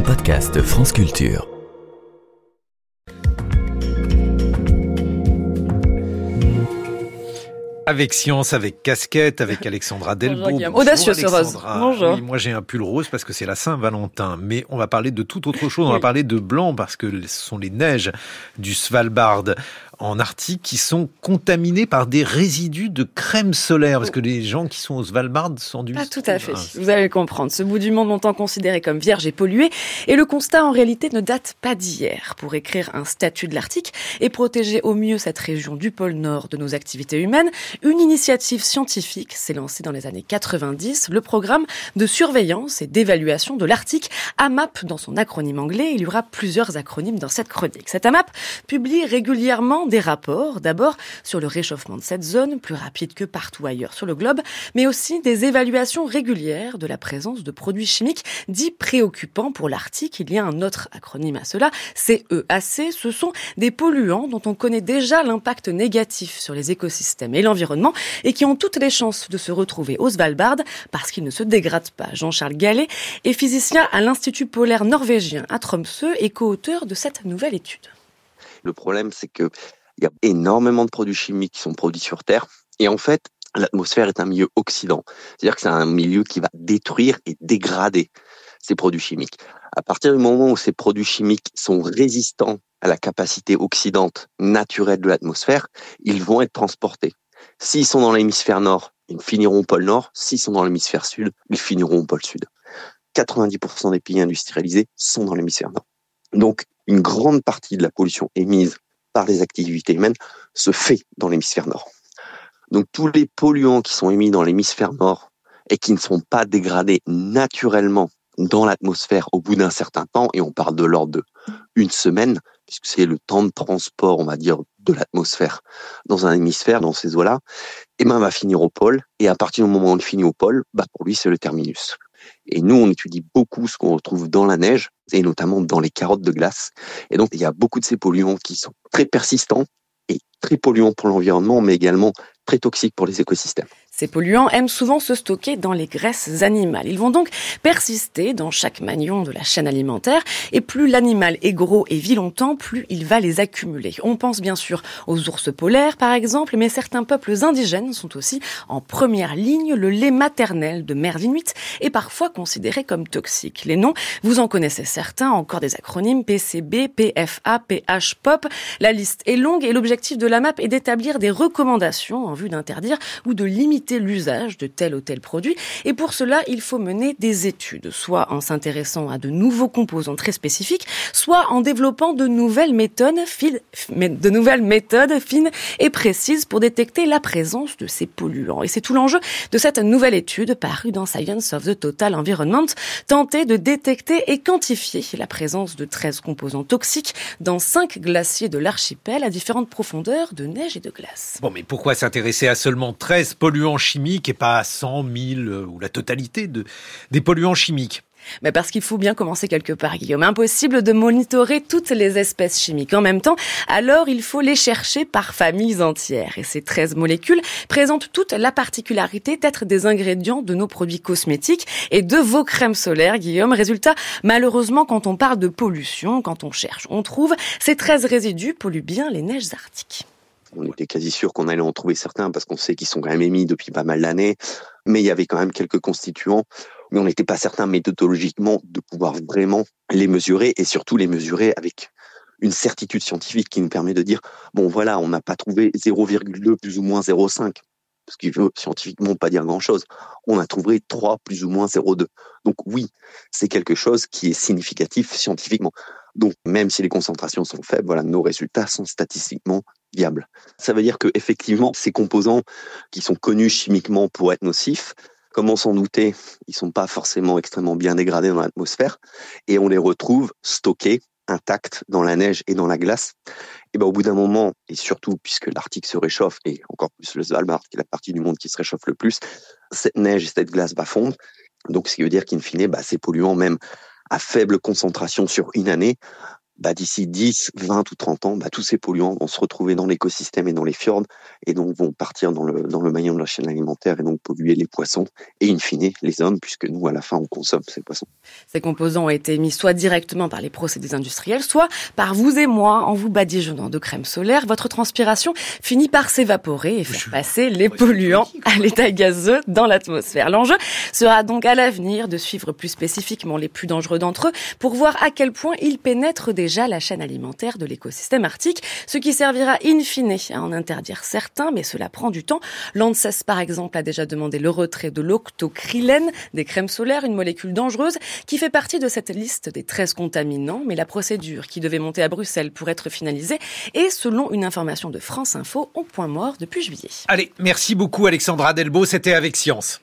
un podcast France Culture. Avec science, avec casquette, avec Alexandra Delbo. Bonjour, Audacieux ce rose. Bonjour. Oui, moi j'ai un pull rose parce que c'est la Saint-Valentin. Mais on va parler de toute autre chose. On va parler de blanc parce que ce sont les neiges du Svalbard en Arctique qui sont contaminés par des résidus de crème solaire Parce que les gens qui sont au Svalbard sont du... Pas tout à fait. Vous allez comprendre. Ce bout du monde longtemps considéré comme vierge et pollué. Et le constat en réalité ne date pas d'hier. Pour écrire un statut de l'Arctique et protéger au mieux cette région du pôle Nord de nos activités humaines, une initiative scientifique s'est lancée dans les années 90. Le programme de surveillance et d'évaluation de l'Arctique, AMAP dans son acronyme anglais. Il y aura plusieurs acronymes dans cette chronique. Cette AMAP publie régulièrement des rapports, d'abord sur le réchauffement de cette zone, plus rapide que partout ailleurs sur le globe, mais aussi des évaluations régulières de la présence de produits chimiques dits préoccupants pour l'Arctique. Il y a un autre acronyme à cela, CEAC. Ce sont des polluants dont on connaît déjà l'impact négatif sur les écosystèmes et l'environnement et qui ont toutes les chances de se retrouver au Svalbard parce qu'ils ne se dégradent pas. Jean-Charles Gallet est physicien à l'Institut polaire norvégien à Tromsø et co-auteur de cette nouvelle étude. Le problème, c'est que il y a énormément de produits chimiques qui sont produits sur Terre. Et en fait, l'atmosphère est un milieu oxydant. C'est-à-dire que c'est un milieu qui va détruire et dégrader ces produits chimiques. À partir du moment où ces produits chimiques sont résistants à la capacité oxydante naturelle de l'atmosphère, ils vont être transportés. S'ils sont dans l'hémisphère nord, ils finiront au pôle nord. S'ils sont dans l'hémisphère sud, ils finiront au pôle sud. 90% des pays industrialisés sont dans l'hémisphère nord. Donc, une grande partie de la pollution émise par les activités humaines se fait dans l'hémisphère nord. Donc tous les polluants qui sont émis dans l'hémisphère nord et qui ne sont pas dégradés naturellement dans l'atmosphère au bout d'un certain temps, et on parle de l'ordre de une semaine, puisque c'est le temps de transport, on va dire, de l'atmosphère dans un hémisphère, dans ces eaux-là, et eh ben, va finir au pôle. Et à partir du moment où il finit au pôle, bah, pour lui, c'est le terminus. Et nous, on étudie beaucoup ce qu'on retrouve dans la neige et notamment dans les carottes de glace. Et donc, il y a beaucoup de ces polluants qui sont très persistants et très polluants pour l'environnement, mais également très toxiques pour les écosystèmes. Ces polluants aiment souvent se stocker dans les graisses animales. Ils vont donc persister dans chaque maillon de la chaîne alimentaire et plus l'animal est gros et vit longtemps, plus il va les accumuler. On pense bien sûr aux ours polaires par exemple, mais certains peuples indigènes sont aussi en première ligne. Le lait maternel de mère d'Inuit est parfois considéré comme toxique. Les noms, vous en connaissez certains, encore des acronymes PCB, PFA, PH, POP. La liste est longue et l'objectif de la MAP est d'établir des recommandations en vue d'interdire ou de limiter l'usage de tel ou tel produit. Et pour cela, il faut mener des études, soit en s'intéressant à de nouveaux composants très spécifiques, soit en développant de nouvelles méthodes, de nouvelles méthodes fines et précises pour détecter la présence de ces polluants. Et c'est tout l'enjeu de cette nouvelle étude parue dans Science of the Total Environment, tenter de détecter et quantifier la présence de 13 composants toxiques dans 5 glaciers de l'archipel à différentes profondeurs de neige et de glace. Bon, mais pourquoi s'intéresser à seulement 13 polluants chimiques et pas à 100, 1000 euh, ou la totalité de, des polluants chimiques mais parce qu'il faut bien commencer quelque part, Guillaume. Impossible de monitorer toutes les espèces chimiques en même temps, alors il faut les chercher par familles entières. Et ces 13 molécules présentent toute la particularité d'être des ingrédients de nos produits cosmétiques et de vos crèmes solaires, Guillaume. Résultat, malheureusement, quand on parle de pollution, quand on cherche, on trouve, ces 13 résidus polluent bien les neiges arctiques. On était quasi sûr qu'on allait en trouver certains parce qu'on sait qu'ils sont quand même émis depuis pas mal d'années. Mais il y avait quand même quelques constituants. Mais on n'était pas certain méthodologiquement de pouvoir vraiment les mesurer et surtout les mesurer avec une certitude scientifique qui nous permet de dire, bon voilà, on n'a pas trouvé 0,2 plus ou moins 0,5 ce qui veut scientifiquement pas dire grand-chose. On a trouvé 3 plus ou moins 0,2. Donc oui, c'est quelque chose qui est significatif scientifiquement. Donc même si les concentrations sont faibles, voilà, nos résultats sont statistiquement viables. Ça veut dire que effectivement, ces composants qui sont connus chimiquement pour être nocifs, comment s'en douter, ils sont pas forcément extrêmement bien dégradés dans l'atmosphère et on les retrouve stockés intacts dans la neige et dans la glace. Et ben au bout d'un moment, et surtout puisque l'Arctique se réchauffe, et encore plus le Svalbard, qui est la partie du monde qui se réchauffe le plus, cette neige et cette glace va fondre. Donc ce qui veut dire qu'in fine, bah, ces polluants, même à faible concentration sur une année, bah, d'ici 10, 20 ou 30 ans, bah, tous ces polluants vont se retrouver dans l'écosystème et dans les fjords et donc vont partir dans le, dans le maillon de la chaîne alimentaire et donc polluer les poissons et in fine les hommes puisque nous à la fin on consomme ces poissons. Ces composants ont été émis soit directement par les procédés industriels, soit par vous et moi en vous badigeonnant de crème solaire. Votre transpiration finit par s'évaporer et faire passer les polluants à l'état gazeux dans l'atmosphère. L'enjeu sera donc à l'avenir de suivre plus spécifiquement les plus dangereux d'entre eux pour voir à quel point ils pénètrent déjà la chaîne alimentaire de l'écosystème arctique, ce qui servira in fine à en interdire certains, mais cela prend du temps. L'ANSES, par exemple, a déjà demandé le retrait de l'octocrylène, des crèmes solaires, une molécule dangereuse qui fait partie de cette liste des 13 contaminants, mais la procédure qui devait monter à Bruxelles pour être finalisée est, selon une information de France Info, au point mort depuis juillet. Allez, merci beaucoup Alexandra Delbo, c'était avec Science.